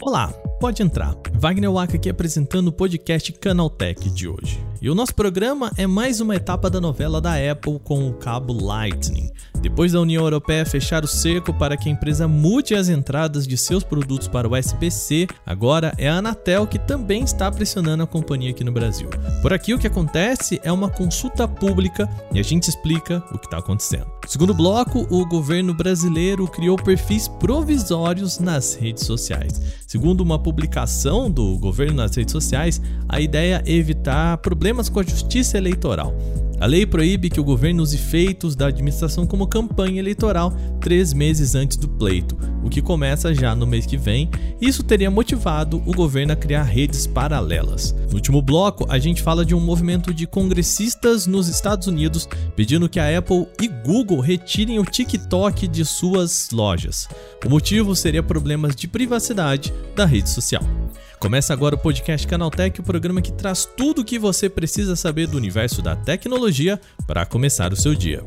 Olá, pode entrar. Wagner Waka aqui apresentando o podcast Canaltech de hoje. E o nosso programa é mais uma etapa da novela da Apple com o cabo Lightning. Depois da União Europeia fechar o cerco para que a empresa mude as entradas de seus produtos para o USB-C, agora é a Anatel que também está pressionando a companhia aqui no Brasil. Por aqui o que acontece é uma consulta pública e a gente explica o que está acontecendo. Segundo bloco, o governo brasileiro criou perfis provisórios nas redes sociais. Segundo uma publicação do governo nas redes sociais, a ideia é evitar problemas com a justiça eleitoral. A lei proíbe que o governo use feitos da administração como campanha eleitoral três meses antes do pleito, o que começa já no mês que vem. Isso teria motivado o governo a criar redes paralelas. No último bloco, a gente fala de um movimento de congressistas nos Estados Unidos pedindo que a Apple e Google retirem o TikTok de suas lojas. O motivo seria problemas de privacidade da rede social. Começa agora o podcast Canaltech, o programa que traz tudo o que você precisa saber do universo da tecnologia para começar o seu dia.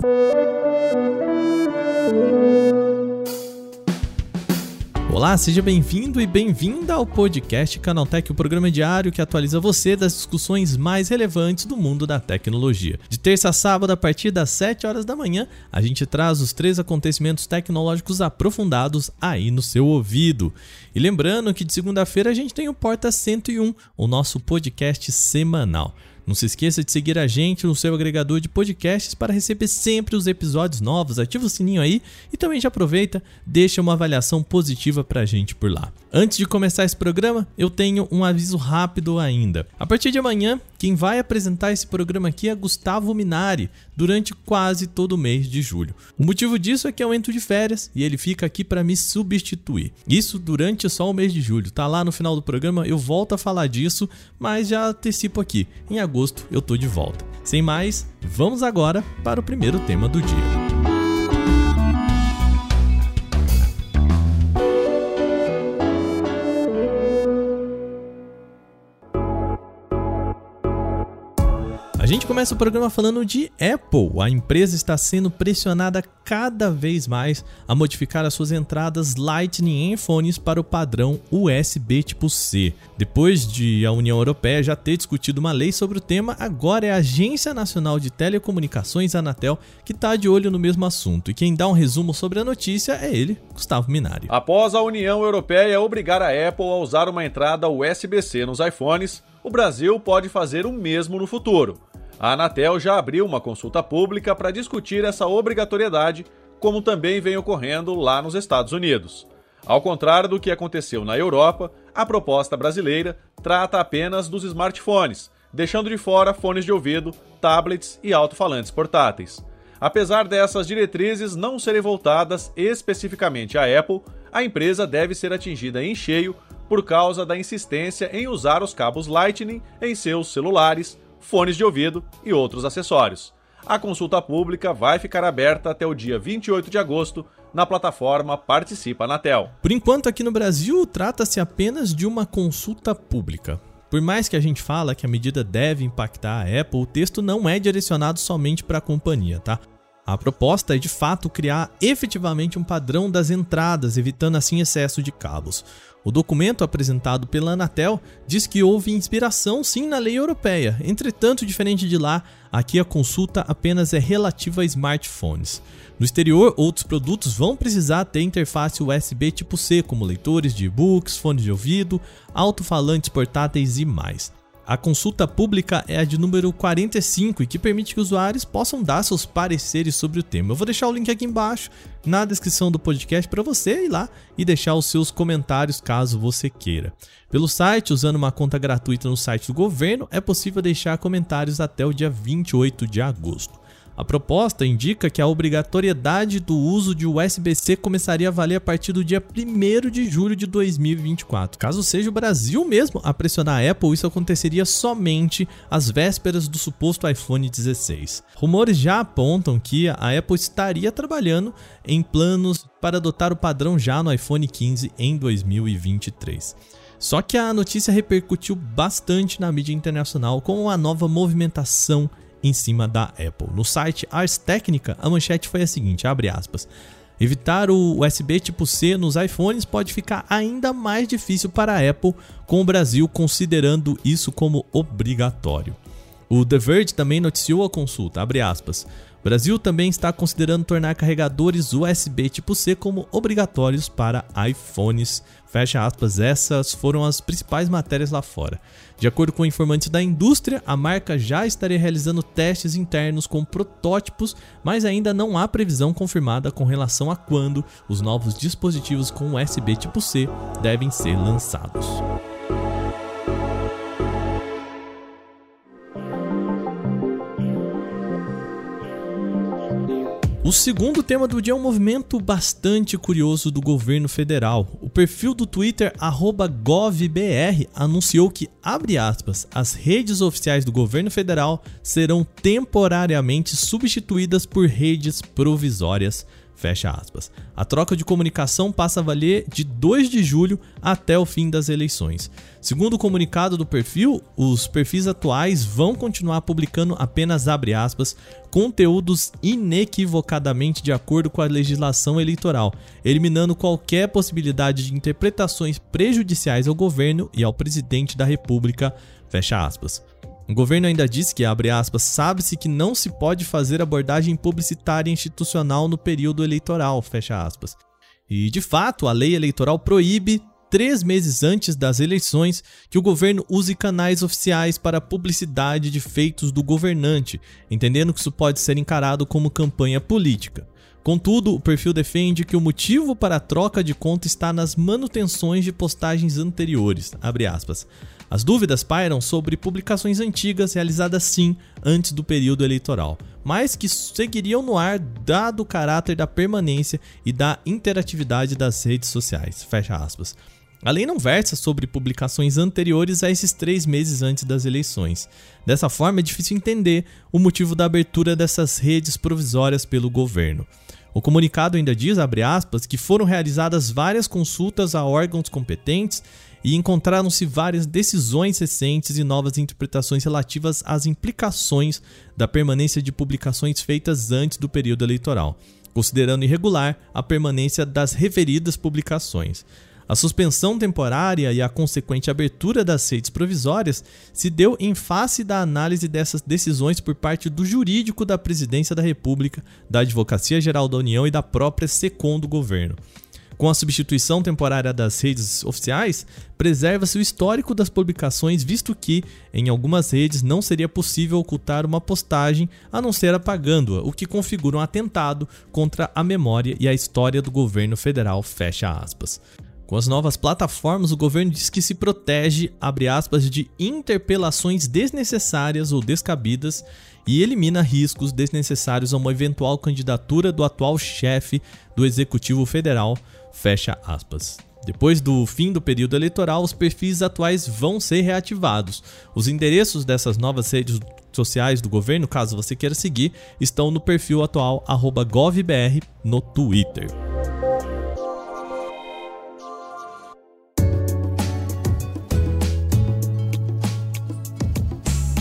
Olá, seja bem-vindo e bem-vinda ao podcast Canaltech, o programa diário que atualiza você das discussões mais relevantes do mundo da tecnologia. De terça a sábado, a partir das 7 horas da manhã, a gente traz os três acontecimentos tecnológicos aprofundados aí no seu ouvido. E lembrando que de segunda-feira a gente tem o Porta 101, o nosso podcast semanal. Não se esqueça de seguir a gente no seu agregador de podcasts para receber sempre os episódios novos. Ativa o sininho aí e também já aproveita, deixa uma avaliação positiva pra gente por lá. Antes de começar esse programa, eu tenho um aviso rápido ainda. A partir de amanhã, quem vai apresentar esse programa aqui é Gustavo Minari, durante quase todo o mês de julho. O motivo disso é que eu entro de férias e ele fica aqui para me substituir. Isso durante só o mês de julho. Tá lá no final do programa, eu volto a falar disso, mas já antecipo aqui. Em agosto agosto eu tô de volta. Sem mais, vamos agora para o primeiro tema do dia. Gente começa o programa falando de Apple. A empresa está sendo pressionada cada vez mais a modificar as suas entradas Lightning em fones para o padrão USB tipo C. Depois de a União Europeia já ter discutido uma lei sobre o tema, agora é a Agência Nacional de Telecomunicações, Anatel, que está de olho no mesmo assunto. E quem dá um resumo sobre a notícia é ele, Gustavo Minari. Após a União Europeia obrigar a Apple a usar uma entrada USB-C nos iPhones, o Brasil pode fazer o mesmo no futuro. A Anatel já abriu uma consulta pública para discutir essa obrigatoriedade, como também vem ocorrendo lá nos Estados Unidos. Ao contrário do que aconteceu na Europa, a proposta brasileira trata apenas dos smartphones, deixando de fora fones de ouvido, tablets e alto-falantes portáteis. Apesar dessas diretrizes não serem voltadas especificamente à Apple, a empresa deve ser atingida em cheio por causa da insistência em usar os cabos Lightning em seus celulares, fones de ouvido e outros acessórios. A consulta pública vai ficar aberta até o dia 28 de agosto na plataforma Participa Anatel. Por enquanto, aqui no Brasil, trata-se apenas de uma consulta pública. Por mais que a gente fala que a medida deve impactar a Apple, o texto não é direcionado somente para a companhia, tá? A proposta é de fato criar efetivamente um padrão das entradas, evitando assim excesso de cabos. O documento apresentado pela Anatel diz que houve inspiração sim na lei europeia, entretanto, diferente de lá, aqui a consulta apenas é relativa a smartphones. No exterior, outros produtos vão precisar ter interface USB tipo C, como leitores de e-books, fones de ouvido, alto-falantes portáteis e mais. A consulta pública é a de número 45 e que permite que usuários possam dar seus pareceres sobre o tema. Eu vou deixar o link aqui embaixo na descrição do podcast para você ir lá e deixar os seus comentários caso você queira. Pelo site, usando uma conta gratuita no site do governo, é possível deixar comentários até o dia 28 de agosto. A proposta indica que a obrigatoriedade do uso de USB-C começaria a valer a partir do dia 1 de julho de 2024. Caso seja o Brasil mesmo a pressionar a Apple, isso aconteceria somente às vésperas do suposto iPhone 16. Rumores já apontam que a Apple estaria trabalhando em planos para adotar o padrão já no iPhone 15 em 2023. Só que a notícia repercutiu bastante na mídia internacional com uma nova movimentação em cima da Apple. No site Ars Technica, a manchete foi a seguinte, abre aspas. Evitar o USB tipo C nos iPhones pode ficar ainda mais difícil para a Apple, com o Brasil considerando isso como obrigatório. O The Verge também noticiou a consulta, abre aspas. O Brasil também está considerando tornar carregadores USB tipo C como obrigatórios para iPhones. Fecha aspas, essas foram as principais matérias lá fora. De acordo com informantes da indústria, a marca já estaria realizando testes internos com protótipos, mas ainda não há previsão confirmada com relação a quando os novos dispositivos com USB tipo C devem ser lançados. O segundo tema do dia é um movimento bastante curioso do governo federal. O perfil do Twitter @govbr anunciou que, abre aspas, as redes oficiais do governo federal serão temporariamente substituídas por redes provisórias Fecha aspas. A troca de comunicação passa a valer de 2 de julho até o fim das eleições. Segundo o comunicado do perfil, os perfis atuais vão continuar publicando apenas aspas conteúdos inequivocadamente de acordo com a legislação eleitoral, eliminando qualquer possibilidade de interpretações prejudiciais ao governo e ao presidente da República. Fecha aspas. O governo ainda disse que, abre aspas, sabe-se que não se pode fazer abordagem publicitária institucional no período eleitoral, fecha aspas. E, de fato, a lei eleitoral proíbe, três meses antes das eleições, que o governo use canais oficiais para publicidade de feitos do governante, entendendo que isso pode ser encarado como campanha política. Contudo, o perfil defende que o motivo para a troca de conta está nas manutenções de postagens anteriores. As dúvidas pairam sobre publicações antigas realizadas sim antes do período eleitoral, mas que seguiriam no ar dado o caráter da permanência e da interatividade das redes sociais. Fecha aspas. A lei não versa sobre publicações anteriores a esses três meses antes das eleições. Dessa forma, é difícil entender o motivo da abertura dessas redes provisórias pelo governo. O comunicado ainda diz, aspas, que foram realizadas várias consultas a órgãos competentes e encontraram-se várias decisões recentes e novas interpretações relativas às implicações da permanência de publicações feitas antes do período eleitoral, considerando irregular a permanência das referidas publicações. A suspensão temporária e a consequente abertura das redes provisórias se deu em face da análise dessas decisões por parte do jurídico da Presidência da República, da Advocacia Geral da União e da própria SECOM do governo. Com a substituição temporária das redes oficiais, preserva-se o histórico das publicações, visto que, em algumas redes, não seria possível ocultar uma postagem a não ser apagando-a, o que configura um atentado contra a memória e a história do governo federal. Fecha aspas. Com as novas plataformas, o governo diz que se protege, aspas, de interpelações desnecessárias ou descabidas e elimina riscos desnecessários a uma eventual candidatura do atual chefe do Executivo Federal, Fecha aspas. Depois do fim do período eleitoral, os perfis atuais vão ser reativados. Os endereços dessas novas redes sociais do governo, caso você queira seguir, estão no perfil atual govbr no Twitter.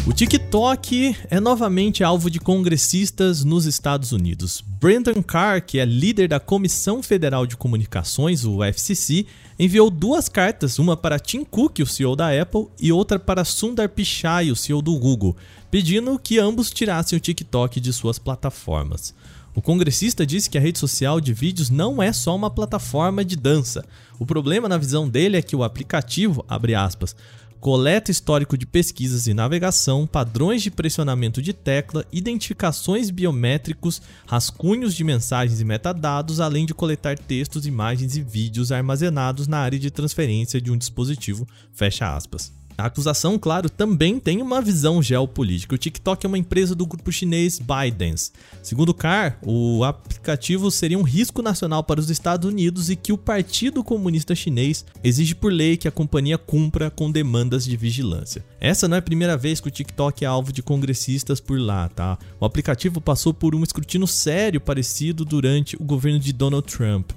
O TikTok é novamente alvo de congressistas nos Estados Unidos. Brandon Carr, que é líder da Comissão Federal de Comunicações, o FCC, enviou duas cartas, uma para Tim Cook, o CEO da Apple, e outra para Sundar Pichai, o CEO do Google, pedindo que ambos tirassem o TikTok de suas plataformas. O congressista disse que a rede social de vídeos não é só uma plataforma de dança. O problema na visão dele é que o aplicativo, abre aspas, coleta histórico de pesquisas e navegação, padrões de pressionamento de tecla, identificações biométricos, rascunhos de mensagens e metadados, além de coletar textos, imagens e vídeos armazenados na área de transferência de um dispositivo. Fecha aspas. A acusação, claro, também tem uma visão geopolítica. O TikTok é uma empresa do grupo chinês ByteDance. Segundo Carr, o aplicativo seria um risco nacional para os Estados Unidos e que o Partido Comunista Chinês exige por lei que a companhia cumpra com demandas de vigilância. Essa não é a primeira vez que o TikTok é alvo de congressistas por lá, tá? O aplicativo passou por um escrutínio sério parecido durante o governo de Donald Trump.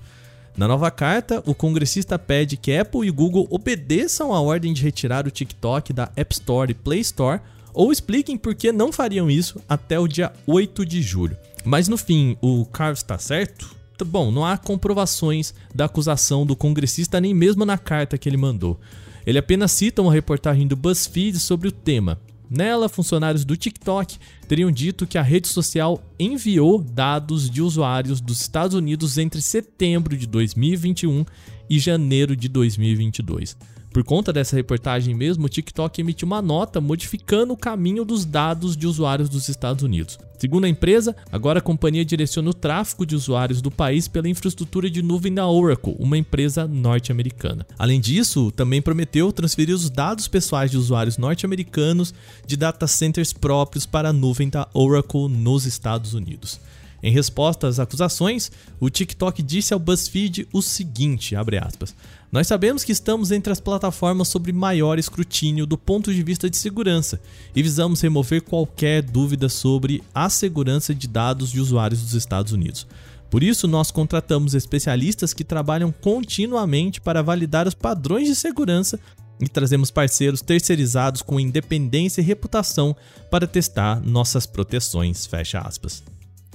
Na nova carta, o congressista pede que Apple e Google obedeçam a ordem de retirar o TikTok da App Store e Play Store, ou expliquem por que não fariam isso até o dia 8 de julho. Mas no fim, o Carlos está certo? Bom, não há comprovações da acusação do congressista nem mesmo na carta que ele mandou. Ele apenas cita uma reportagem do BuzzFeed sobre o tema. Nela, funcionários do TikTok teriam dito que a rede social enviou dados de usuários dos Estados Unidos entre setembro de 2021 e janeiro de 2022. Por conta dessa reportagem mesmo, o TikTok emitiu uma nota modificando o caminho dos dados de usuários dos Estados Unidos. Segundo a empresa, agora a companhia direciona o tráfego de usuários do país pela infraestrutura de nuvem da Oracle, uma empresa norte-americana. Além disso, também prometeu transferir os dados pessoais de usuários norte-americanos de data centers próprios para a nuvem da Oracle nos Estados Unidos. Em resposta às acusações, o TikTok disse ao BuzzFeed o seguinte, aspas, nós sabemos que estamos entre as plataformas sobre maior escrutínio do ponto de vista de segurança e visamos remover qualquer dúvida sobre a segurança de dados de usuários dos Estados Unidos. Por isso, nós contratamos especialistas que trabalham continuamente para validar os padrões de segurança e trazemos parceiros terceirizados com independência e reputação para testar nossas proteções. Fecha aspas.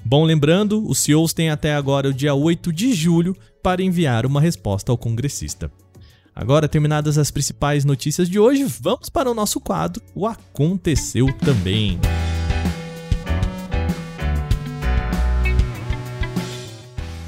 Bom, lembrando, os CEOs têm até agora o dia 8 de julho para enviar uma resposta ao congressista. Agora, terminadas as principais notícias de hoje, vamos para o nosso quadro O Aconteceu Também.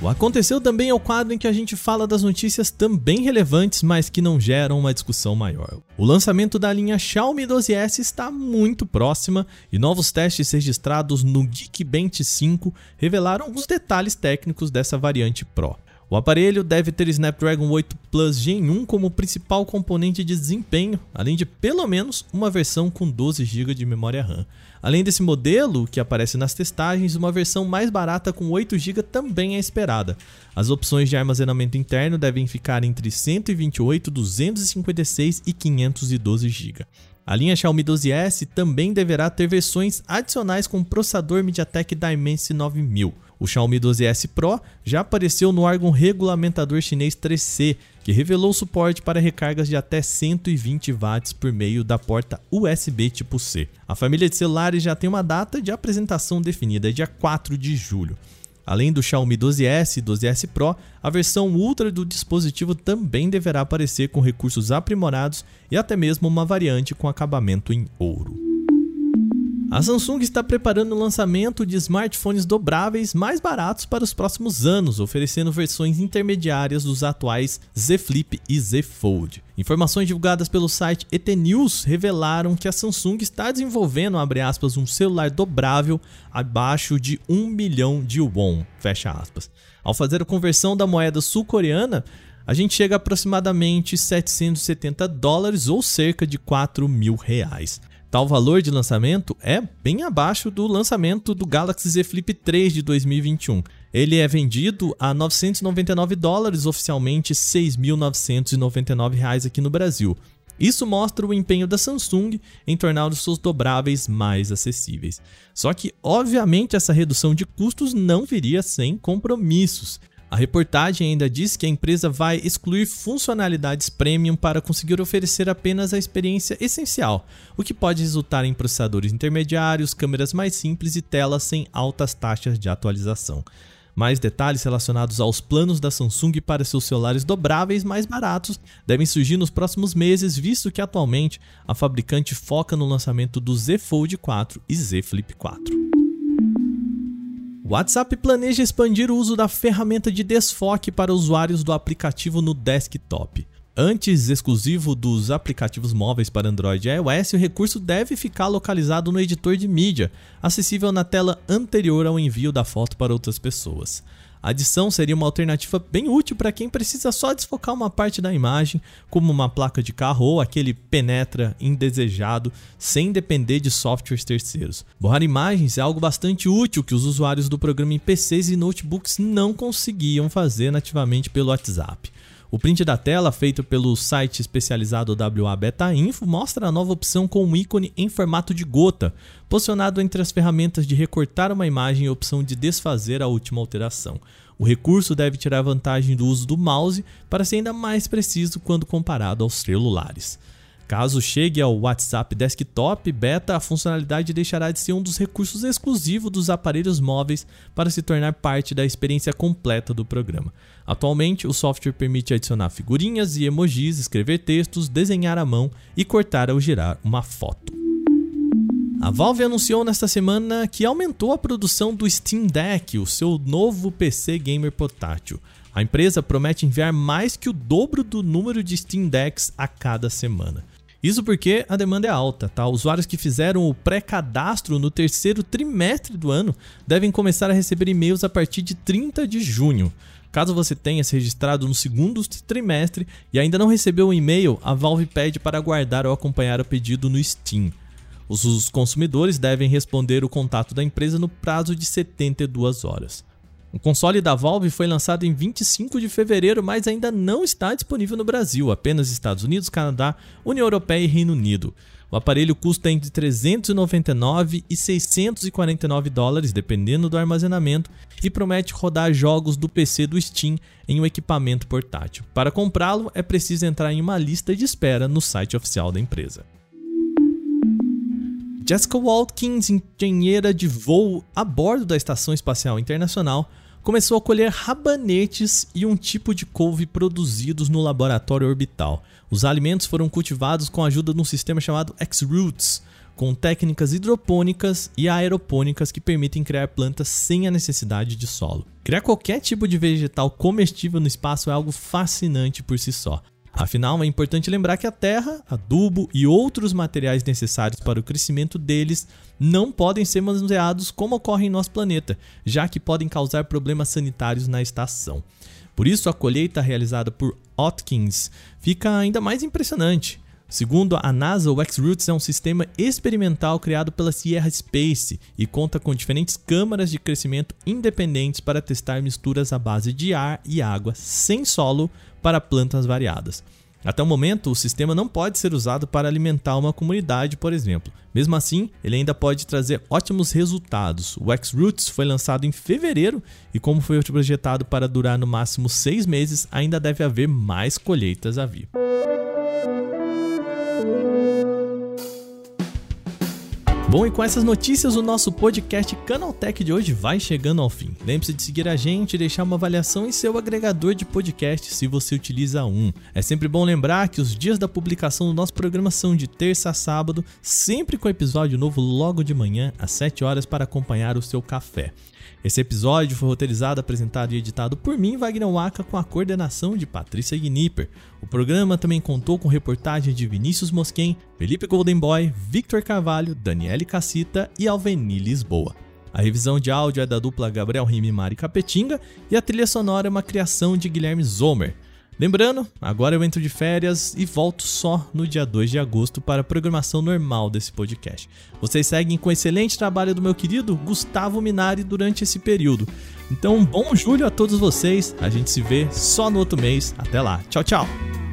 Aconteceu também é o quadro em que a gente fala das notícias também relevantes, mas que não geram uma discussão maior. O lançamento da linha Xiaomi 12S está muito próxima e novos testes registrados no Geekbench 5 revelaram alguns detalhes técnicos dessa variante Pro. O aparelho deve ter Snapdragon 8 Plus Gen 1 como principal componente de desempenho, além de pelo menos uma versão com 12 GB de memória RAM. Além desse modelo, que aparece nas testagens, uma versão mais barata com 8 GB também é esperada. As opções de armazenamento interno devem ficar entre 128, 256 e 512 GB. A linha Xiaomi 12S também deverá ter versões adicionais com processador MediaTek Dimensity 9000. O Xiaomi 12S Pro já apareceu no órgão regulamentador chinês 3C, que revelou suporte para recargas de até 120 watts por meio da porta USB tipo C. A família de celulares já tem uma data de apresentação definida, dia 4 de julho. Além do Xiaomi 12S e 12S Pro, a versão Ultra do dispositivo também deverá aparecer com recursos aprimorados e até mesmo uma variante com acabamento em ouro. A Samsung está preparando o lançamento de smartphones dobráveis mais baratos para os próximos anos, oferecendo versões intermediárias dos atuais Z Flip e Z Fold. Informações divulgadas pelo site ET News revelaram que a Samsung está desenvolvendo, aspas, um celular dobrável abaixo de 1 milhão de won. Ao fazer a conversão da moeda sul-coreana, a gente chega a aproximadamente 770 dólares ou cerca de 4 mil reais. Tal valor de lançamento é bem abaixo do lançamento do Galaxy Z Flip 3 de 2021. Ele é vendido a 999 dólares, oficialmente 6.999 reais aqui no Brasil. Isso mostra o empenho da Samsung em tornar os seus dobráveis mais acessíveis. Só que, obviamente, essa redução de custos não viria sem compromissos. A reportagem ainda diz que a empresa vai excluir funcionalidades premium para conseguir oferecer apenas a experiência essencial, o que pode resultar em processadores intermediários, câmeras mais simples e telas sem altas taxas de atualização. Mais detalhes relacionados aos planos da Samsung para seus celulares dobráveis mais baratos devem surgir nos próximos meses, visto que atualmente a fabricante foca no lançamento do Z Fold 4 e Z Flip 4. WhatsApp planeja expandir o uso da ferramenta de desfoque para usuários do aplicativo no desktop. Antes exclusivo dos aplicativos móveis para Android e iOS, o recurso deve ficar localizado no editor de mídia, acessível na tela anterior ao envio da foto para outras pessoas. A adição seria uma alternativa bem útil para quem precisa só desfocar uma parte da imagem, como uma placa de carro ou aquele penetra indesejado, sem depender de softwares terceiros. Borrar imagens é algo bastante útil que os usuários do programa em PCs e notebooks não conseguiam fazer nativamente pelo WhatsApp. O print da tela, feito pelo site especializado WA Beta Info, mostra a nova opção com um ícone em formato de gota, posicionado entre as ferramentas de recortar uma imagem e a opção de desfazer a última alteração. O recurso deve tirar vantagem do uso do mouse para ser ainda mais preciso quando comparado aos celulares. Caso chegue ao WhatsApp Desktop Beta, a funcionalidade deixará de ser um dos recursos exclusivos dos aparelhos móveis para se tornar parte da experiência completa do programa. Atualmente, o software permite adicionar figurinhas e emojis, escrever textos, desenhar à mão e cortar ou girar uma foto. A Valve anunciou nesta semana que aumentou a produção do Steam Deck, o seu novo PC gamer portátil. A empresa promete enviar mais que o dobro do número de Steam Decks a cada semana. Isso porque a demanda é alta, tá? Usuários que fizeram o pré-cadastro no terceiro trimestre do ano devem começar a receber e-mails a partir de 30 de junho. Caso você tenha se registrado no segundo trimestre e ainda não recebeu um e-mail, a Valve pede para aguardar ou acompanhar o pedido no Steam. Os consumidores devem responder o contato da empresa no prazo de 72 horas. O console da Valve foi lançado em 25 de fevereiro, mas ainda não está disponível no Brasil, apenas Estados Unidos, Canadá, União Europeia e Reino Unido. O aparelho custa entre 399 e 649 dólares, dependendo do armazenamento, e promete rodar jogos do PC do Steam em um equipamento portátil. Para comprá-lo, é preciso entrar em uma lista de espera no site oficial da empresa. Jessica Watkins, engenheira de voo a bordo da Estação Espacial Internacional, começou a colher rabanetes e um tipo de couve produzidos no laboratório orbital. Os alimentos foram cultivados com a ajuda de um sistema chamado X-Roots, com técnicas hidropônicas e aeropônicas que permitem criar plantas sem a necessidade de solo. Criar qualquer tipo de vegetal comestível no espaço é algo fascinante por si só. Afinal, é importante lembrar que a terra, adubo e outros materiais necessários para o crescimento deles não podem ser manuseados como ocorre em nosso planeta, já que podem causar problemas sanitários na estação. Por isso, a colheita realizada por Atkins fica ainda mais impressionante. Segundo a NASA, o X-Roots é um sistema experimental criado pela Sierra Space e conta com diferentes câmaras de crescimento independentes para testar misturas à base de ar e água sem solo para plantas variadas. Até o momento, o sistema não pode ser usado para alimentar uma comunidade, por exemplo. Mesmo assim, ele ainda pode trazer ótimos resultados. O X-Roots foi lançado em fevereiro e, como foi projetado para durar no máximo seis meses, ainda deve haver mais colheitas a vir. Bom, e com essas notícias, o nosso podcast Canaltech de hoje vai chegando ao fim. Lembre-se de seguir a gente e deixar uma avaliação em seu agregador de podcast se você utiliza um. É sempre bom lembrar que os dias da publicação do nosso programa são de terça a sábado, sempre com episódio novo logo de manhã, às 7 horas, para acompanhar o seu café. Esse episódio foi roteirizado, apresentado e editado por mim, Wagner Waka, com a coordenação de Patrícia Gnipper. O programa também contou com reportagens de Vinícius Mosquen, Felipe Goldenboy, Victor Carvalho, Daniele Cassita e Alveni Lisboa. A revisão de áudio é da dupla Gabriel Rime e Mari Capetinga e a trilha sonora é uma criação de Guilherme Zomer. Lembrando, agora eu entro de férias e volto só no dia 2 de agosto para a programação normal desse podcast. Vocês seguem com o excelente trabalho do meu querido Gustavo Minari durante esse período. Então, um bom julho a todos vocês. A gente se vê só no outro mês. Até lá. Tchau, tchau.